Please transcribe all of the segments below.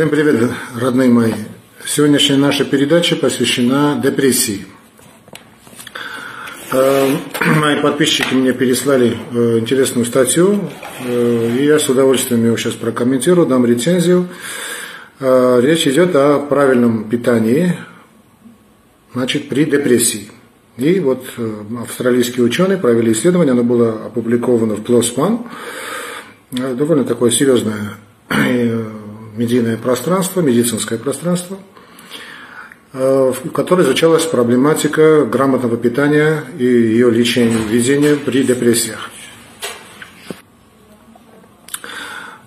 Всем привет, родные мои. Сегодняшняя наша передача посвящена депрессии. Э, мои подписчики мне переслали э, интересную статью, э, и я с удовольствием ее сейчас прокомментирую, дам рецензию. Речь идет о правильном питании значит, при депрессии. И вот австралийские ученые провели исследование, оно было опубликовано в PLOS ONE, довольно такое серьезное медийное пространство, медицинское пространство, э, в которой изучалась проблематика грамотного питания и ее лечения, ведения при депрессиях.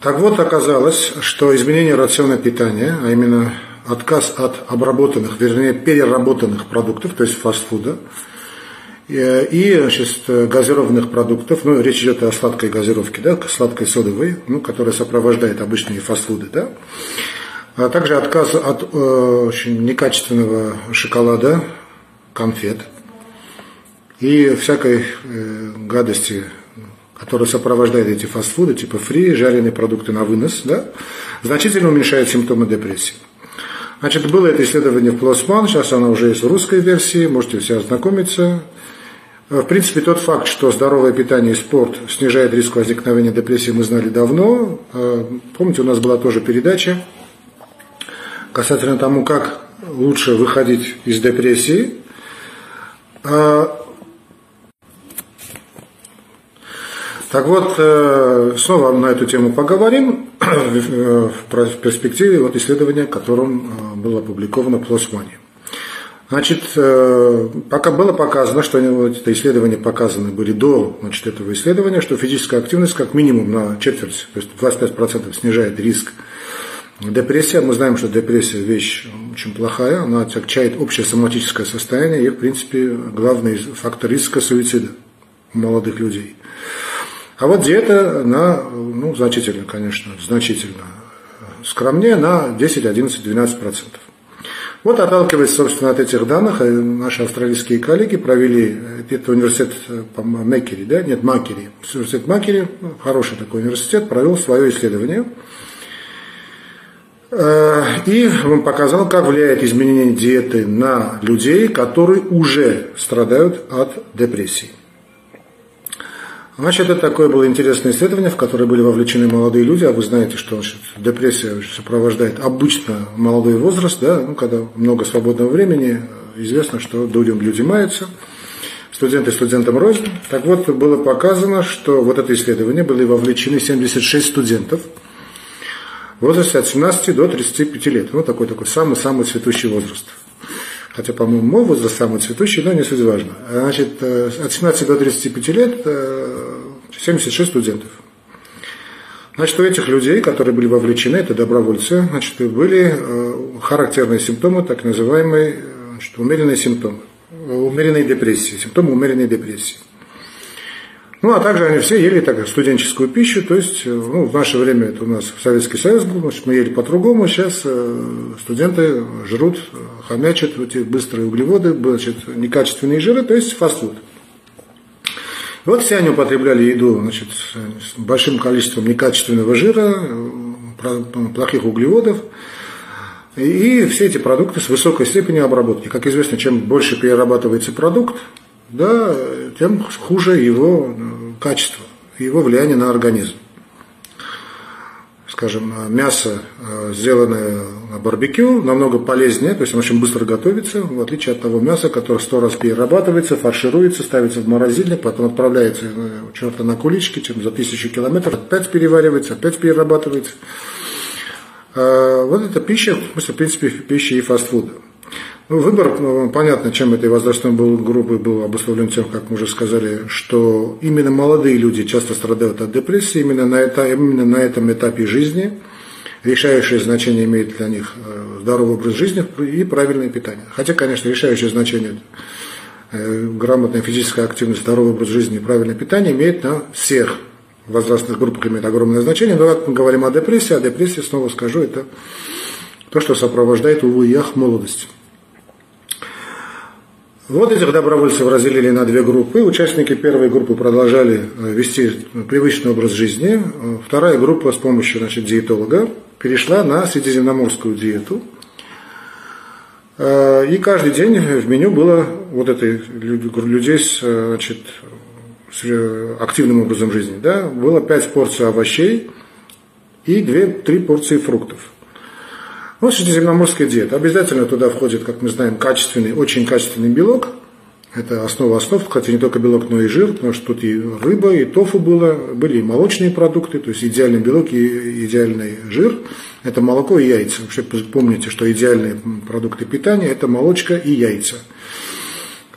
Так вот, оказалось, что изменение рациона питания, а именно отказ от обработанных, вернее, переработанных продуктов, то есть фастфуда, и значит, газированных продуктов, ну, речь идет о сладкой газировке, да, сладкой содовой, ну, которая сопровождает обычные фастфуды, да, а также отказ от э, очень некачественного шоколада, конфет и всякой э, гадости, которая сопровождает эти фастфуды, типа фри, жареные продукты на вынос, да, значительно уменьшает симптомы депрессии. Значит, было это исследование в PLOS сейчас оно уже есть в русской версии, можете все ознакомиться. Э, в принципе, тот факт, что здоровое питание и спорт снижает риск возникновения депрессии, мы знали давно. Э, помните, у нас была тоже передача касательно тому, как лучше выходить из депрессии. Э, так вот, снова на эту тему поговорим в перспективе вот исследования, которым было опубликовано в Плосмане. Значит, э, пока было показано, что это исследования показаны были до значит, этого исследования, что физическая активность как минимум на четверть, то есть 25% снижает риск депрессии. Мы знаем, что депрессия вещь очень плохая, она отягчает общее соматическое состояние и, в принципе, главный фактор риска суицида у молодых людей. А вот диета на, ну, значительно, конечно, значительно скромнее, на 10, 11, 12 процентов. Вот отталкиваясь, собственно, от этих данных, э, наши австралийские коллеги провели, э, это университет э, Меккери, да, нет, Макери, университет Макери, хороший такой университет, провел свое исследование. И он показал, как влияет изменение диеты на людей, которые уже страдают от депрессии. Значит, это такое было интересное исследование, в которое были вовлечены молодые люди, а вы знаете, что значит, депрессия сопровождает обычно молодой возраст, да, ну, когда много свободного времени, известно, что людям люди маются, студенты студентам рознь. Так вот, было показано, что вот это исследование были вовлечены 76 студентов в возрасте от 17 до 35 лет. Ну, такой такой самый-самый цветущий возраст. Хотя, по-моему, мой возраст самый цветущий, но не суть важно. Значит, э, от 17 до 35 лет 76 э, студентов. Значит, у этих людей, которые были вовлечены, это добровольцы, значит, были э, характерные симптомы, так называемые значит, умеренные симптомы, умеренной депрессии, симптомы умеренной депрессии. Ну, а также они все ели так, студенческую пищу, то есть, ну, в наше время это у нас Советский Союз был, значит, мы ели по-другому, сейчас студенты жрут хомячат эти быстрые углеводы, значит, некачественные жиры, то есть фастфуд. Вот все они употребляли еду значит, с большим количеством некачественного жира, плохих углеводов, и все эти продукты с высокой степенью обработки. Как известно, чем больше перерабатывается продукт, да, тем хуже его качество, его влияние на организм скажем, мясо, э, сделанное на барбекю, намного полезнее, то есть оно очень быстро готовится, в отличие от того мяса, которое сто раз перерабатывается, фаршируется, ставится в морозильник, потом отправляется э, черта на кулички, чем за тысячу километров, опять переваривается, опять перерабатывается. Э, вот эта пища, в принципе, пища и фастфуда. Ну, выбор, ну, понятно, чем этой возрастной группы был обусловлен тем, как мы уже сказали, что именно молодые люди часто страдают от депрессии, именно на, это, именно на этом этапе жизни решающее значение имеет для них э, здоровый образ жизни и правильное питание. Хотя, конечно, решающее значение э, грамотная физическая активность, здоровый образ жизни и правильное питание имеет на всех возрастных группах имеет огромное значение. Но как мы говорим о депрессии, о депрессии, снова скажу, это то, что сопровождает, увы, ях молодость. Вот этих добровольцев разделили на две группы. Участники первой группы продолжали э, вести привычный образ жизни. Вторая группа с помощью значит, диетолога перешла на средиземноморскую диету. Э, и каждый день в меню было вот этой людей с, значит, с активным образом жизни. Да, было 5 порций овощей и 2-3 порции фруктов. Вот средиземноморская диета. Обязательно туда входит, как мы знаем, качественный, очень качественный белок – это основа основ, кстати, не только белок, но и жир, потому что тут и рыба, и тофу было, были и молочные продукты, то есть идеальный белок и идеальный жир. Это молоко и яйца. Вообще помните, что идеальные продукты питания – это молочка и яйца.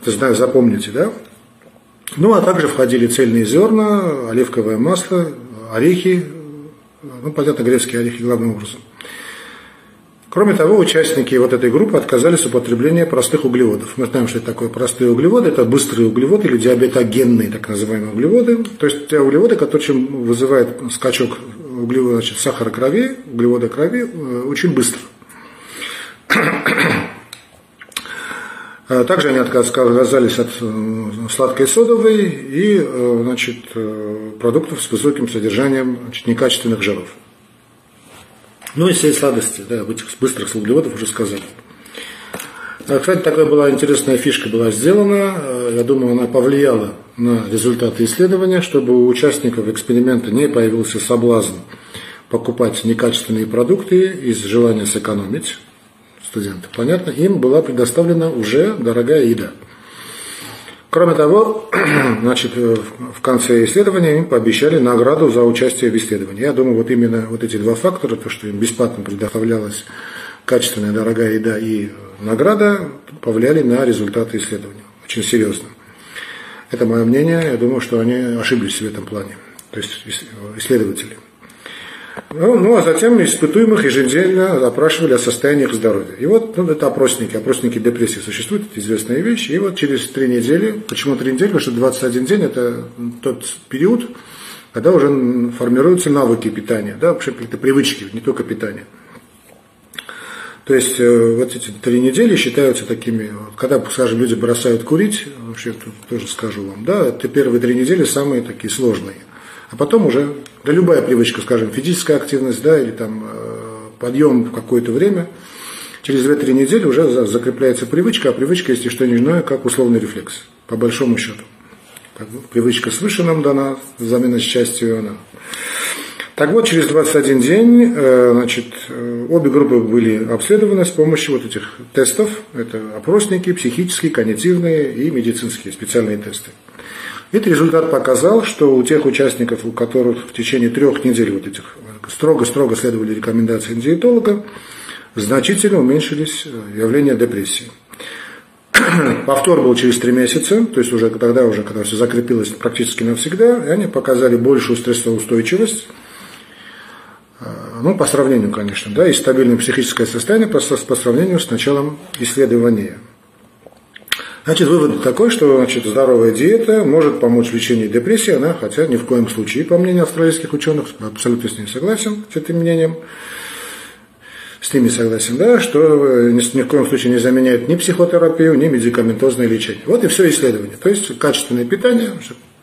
Это знаю, запомните, да? Ну, а также входили цельные зерна, оливковое масло, орехи, ну, понятно, грецкие орехи главным образом – Кроме того, участники вот этой группы отказались от употребления простых углеводов. Мы знаем, что это такое простые углеводы, это быстрые углеводы или диабетогенные так называемые углеводы. То есть те углеводы, которые вызывают скачок углевода, значит, сахара крови, углевода крови э, очень быстро. Также они отказались от э, сладкой содовой и э, значит, продуктов с высоким содержанием значит, некачественных жиров. Ну и сладости, да, об этих быстрых углеводов уже сказали. А, кстати, такая была интересная фишка была сделана. А, я думаю, она повлияла на результаты исследования, чтобы у участников эксперимента не появился соблазн покупать некачественные продукты из желания сэкономить студенты. Понятно? Им была предоставлена уже дорогая еда. Кроме того, значит, э, в конце исследования им пообещали награду за участие в исследовании. Я думаю, вот именно вот эти два фактора, то, что им бесплатно предоставлялась качественная дорогая еда и награда, повлияли на результаты исследования. Очень серьезно. Это мое мнение. Я думаю, что они ошиблись в этом плане. То есть исследователи. Ну, ну, а затем испытуемых еженедельно опрашивали о состоянии их здоровья. И вот ну, это опросники, опросники депрессии существуют, это известная вещь. И вот через три недели, почему три недели? Потому что 21 день это тот период, когда уже формируются навыки питания, да, вообще какие-то привычки, не только питание. То есть э, вот эти три недели считаются такими, когда, скажем, люди бросают курить, вообще тоже скажу вам, да, это первые три недели самые такие сложные. А потом уже, да любая привычка, скажем, физическая активность, да, или там э, подъем в какое-то время, через 2-3 недели уже закрепляется привычка, а привычка есть и что не иное, как условный рефлекс, по большому счету. Как бы, привычка свыше нам дана, замена счастью она. Так вот, через 21 день э, значит, э, обе группы были обследованы с помощью вот этих тестов. Это опросники, психические, когнитивные и медицинские специальные тесты. Этот результат показал, что у тех участников, у которых в течение трех недель вот этих строго-строго следовали рекомендациям диетолога, значительно уменьшились э, явления депрессии. Повтор был через три месяца, то есть уже тогда, уже, когда все закрепилось практически навсегда, и они показали большую стрессоустойчивость, э, ну, по сравнению, конечно, да, и стабильное психическое состояние по, по сравнению с началом исследования. Значит, вывод такой, что значит, здоровая диета может помочь в лечении депрессии, она, хотя ни в коем случае, по мнению австралийских ученых, абсолютно с ним согласен, с этим мнением, с ними согласен, да, что ни, ни в коем случае не заменяет ни психотерапию, ни медикаментозное лечение. Вот и все исследование. То есть качественное питание,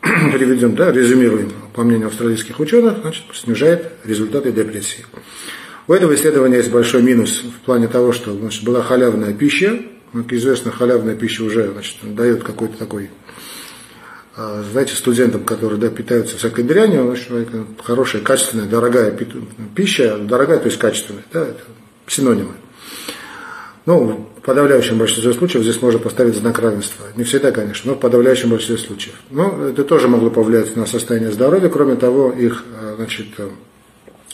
переведем, да, резюмируем, по мнению австралийских ученых, значит, снижает результаты депрессии. У этого исследования есть большой минус в плане того, что значит, была халявная пища, как известно, халявная пища уже значит, дает какой-то такой, а, знаете, студентам, которые да, питаются всякой дрянью, значит, хорошая, качественная, дорогая пища, дорогая, то есть качественная, да, это синонимы. Ну, в подавляющем большинстве случаев здесь можно поставить знак равенства. Не всегда, конечно, но в подавляющем большинстве случаев. Но это тоже могло повлиять на состояние здоровья. Кроме того, их а, значит,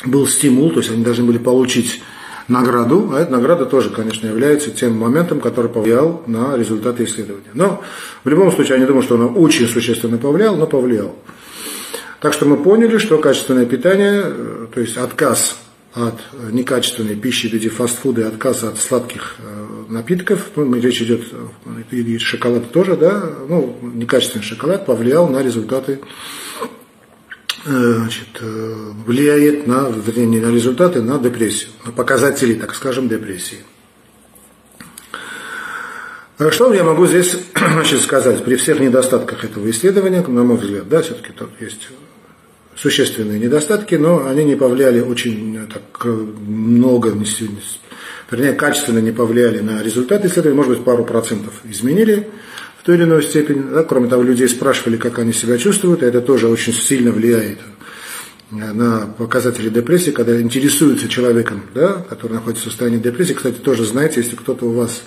был стимул, то есть они должны были получить награду, а эта награда тоже, конечно, является тем моментом, который повлиял на результаты исследования. Но в любом случае, я не думаю, что оно очень существенно повлиял, но повлиял. Так что мы поняли, что качественное питание, э, то есть отказ от некачественной пищи в виде фастфуда и отказ от сладких э, напитков, ну, речь идет, э, и шоколад тоже, да, ну, некачественный шоколад повлиял на результаты Э, значит, э, влияет на, вернее, на результаты, на депрессию, на показатели, так скажем, депрессии. Э, что я могу здесь значит, сказать? При всех недостатках этого исследования, на мой взгляд, да, все-таки тут есть существенные недостатки, но они не повлияли очень так много, вернее, качественно не повлияли на результат исследования, может быть, пару процентов изменили в той или иной степени. Да? Кроме того, людей спрашивали, как они себя чувствуют, и это тоже очень сильно влияет на показатели депрессии, когда интересуются человеком, да, который находится в состоянии депрессии. Кстати, тоже знаете, если кто-то у вас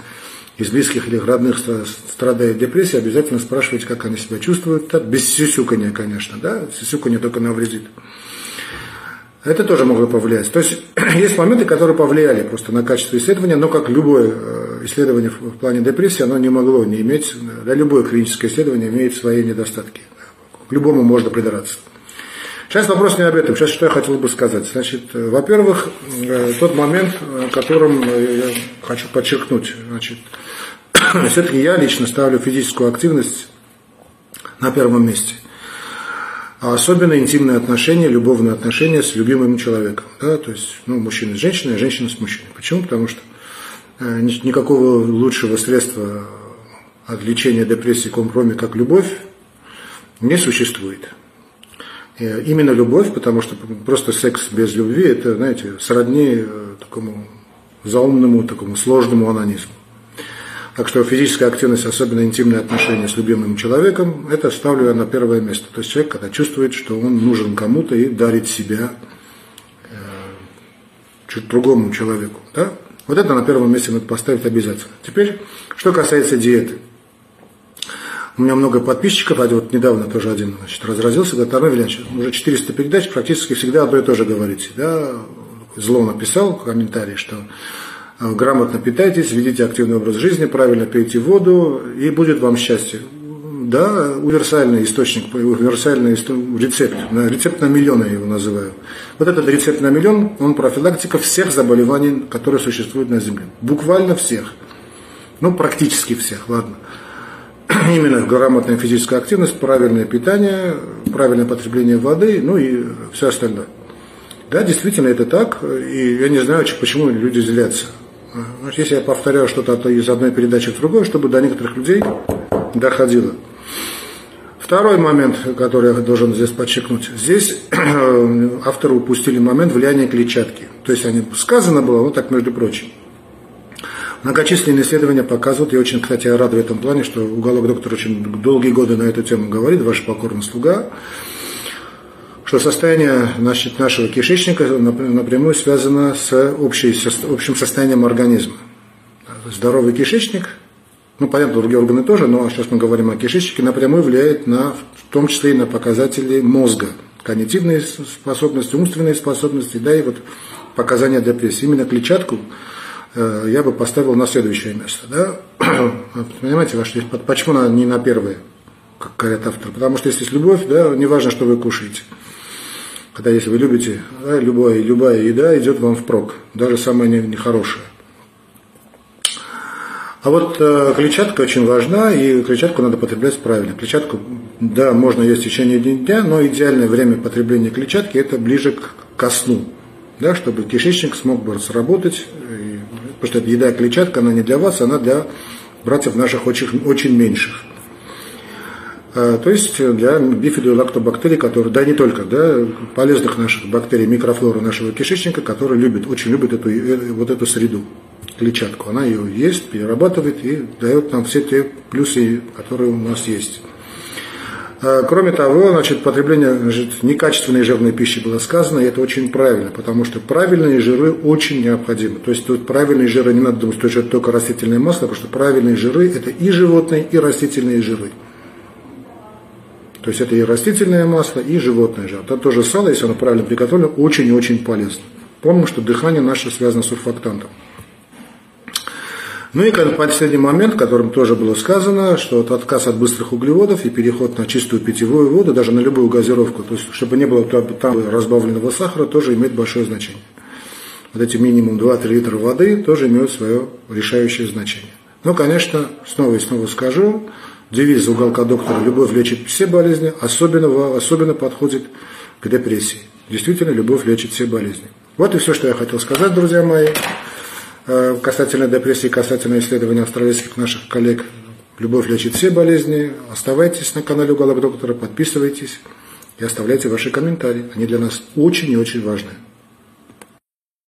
из близких или родных страдает депрессией, обязательно спрашивайте, как они себя чувствуют. Так, без сюсюкания, конечно, да, сюсюканье только навредит. Это тоже могло повлиять. То есть есть моменты, которые повлияли просто на качество исследования, но как любое э, исследование в плане депрессии, оно не могло не иметь, да, любое клиническое исследование имеет свои недостатки. К любому можно придраться. Сейчас вопрос не об этом. Сейчас что я хотел бы сказать. Значит, э, во-первых, э, тот момент, которым я хочу подчеркнуть. Значит, все-таки я лично ставлю физическую активность на первом месте а особенно интимные отношения, любовные отношения с любимым человеком. Да? То есть ну, мужчина с женщиной, а женщина с мужчиной. Почему? Потому что э, никакого лучшего средства от лечения депрессии, кроме как любовь, не существует. И именно любовь, потому что просто секс без любви, это, знаете, сродни э, такому заумному, такому сложному анонизму. Так что физическая активность, особенно интимные отношения с любимым человеком, это ставлю я на первое место. То есть человек, когда чувствует, что он нужен кому-то и дарит себя э, чуть другому человеку. Да? Вот это на первом месте надо поставить обязательно. Теперь, что касается диеты. У меня много подписчиков, а вот недавно тоже один значит, разразился, говорит, Армен Вильянович, уже 400 передач, практически всегда одно и то же говорите. Да? Зло написал в комментарии, что грамотно питайтесь, ведите активный образ жизни, правильно пейте воду, и будет вам счастье. Да, универсальный источник, универсальный рецепт, рецепт на миллион я его называю. Вот этот рецепт на миллион, он профилактика всех заболеваний, которые существуют на Земле. Буквально всех. Ну, практически всех, ладно. Именно грамотная физическая активность, правильное питание, правильное потребление воды, ну и все остальное. Да, действительно это так, и я не знаю, почему люди злятся. Если я повторяю что-то из одной передачи в другую, чтобы до некоторых людей доходило. Второй момент, который я должен здесь подчеркнуть. Здесь авторы упустили момент влияния клетчатки. То есть они, сказано было, вот так между прочим. Многочисленные исследования показывают, и очень, кстати, я рад в этом плане, что уголок доктор очень долгие годы на эту тему говорит, ваш покорный слуга, что состояние значит, нашего кишечника напрямую связано с, общей, с общим состоянием организма. Здоровый кишечник, ну, понятно, другие органы тоже, но сейчас мы говорим о кишечнике, напрямую влияет на, в том числе и на показатели мозга, когнитивные способности, умственные способности, да, и вот показания депрессии. Именно клетчатку э, я бы поставил на следующее место. Да? Понимаете, ваш, почему на, не на первое, как говорят авторы? Потому что если есть любовь, да, неважно, что вы кушаете – когда если вы любите, да, любая, любая еда идет вам впрок, даже самая нехорошая. А вот э, клетчатка очень важна, и клетчатку надо потреблять правильно. Клетчатку, да, можно есть в течение дня, но идеальное время потребления клетчатки это ближе к, ко сну, да, чтобы кишечник смог бы сработать, и, потому что еда клетчатка, она не для вас, она для братьев наших очень, очень меньших. А, то есть для бифидолактобактерий, которые, да не только, да, полезных наших бактерий, микрофлоры нашего кишечника, которые любят, очень любят эту, э, вот эту среду, клетчатку. Она ее ест, перерабатывает и дает нам все те плюсы, которые у нас есть. А, кроме того, значит, потребление значит, некачественной жирной пищи было сказано, и это очень правильно, потому что правильные жиры очень необходимы. То есть тут правильные жиры не надо думать, что это только растительное масло, потому что правильные жиры – это и животные, и растительные жиры. То есть это и растительное масло, и животное жир. Это тоже сало, если оно правильно приготовлено, очень и очень полезно. Помним, что дыхание наше связано с сурфактантом. Ну и последний момент, которым тоже было сказано, что вот отказ от быстрых углеводов и переход на чистую питьевую воду, даже на любую газировку, то есть чтобы не было там разбавленного сахара, тоже имеет большое значение. Вот эти минимум 2-3 литра воды тоже имеют свое решающее значение. Но, конечно, снова и снова скажу, девиз уголка доктора «Любовь лечит все болезни», особенно, особенно подходит к депрессии. Действительно, любовь лечит все болезни. Вот и все, что я хотел сказать, друзья мои, касательно депрессии, касательно исследования австралийских наших коллег. Любовь лечит все болезни. Оставайтесь на канале Уголок Доктора, подписывайтесь. и оставляйте ваши комментарии. Они для нас очень и очень важны.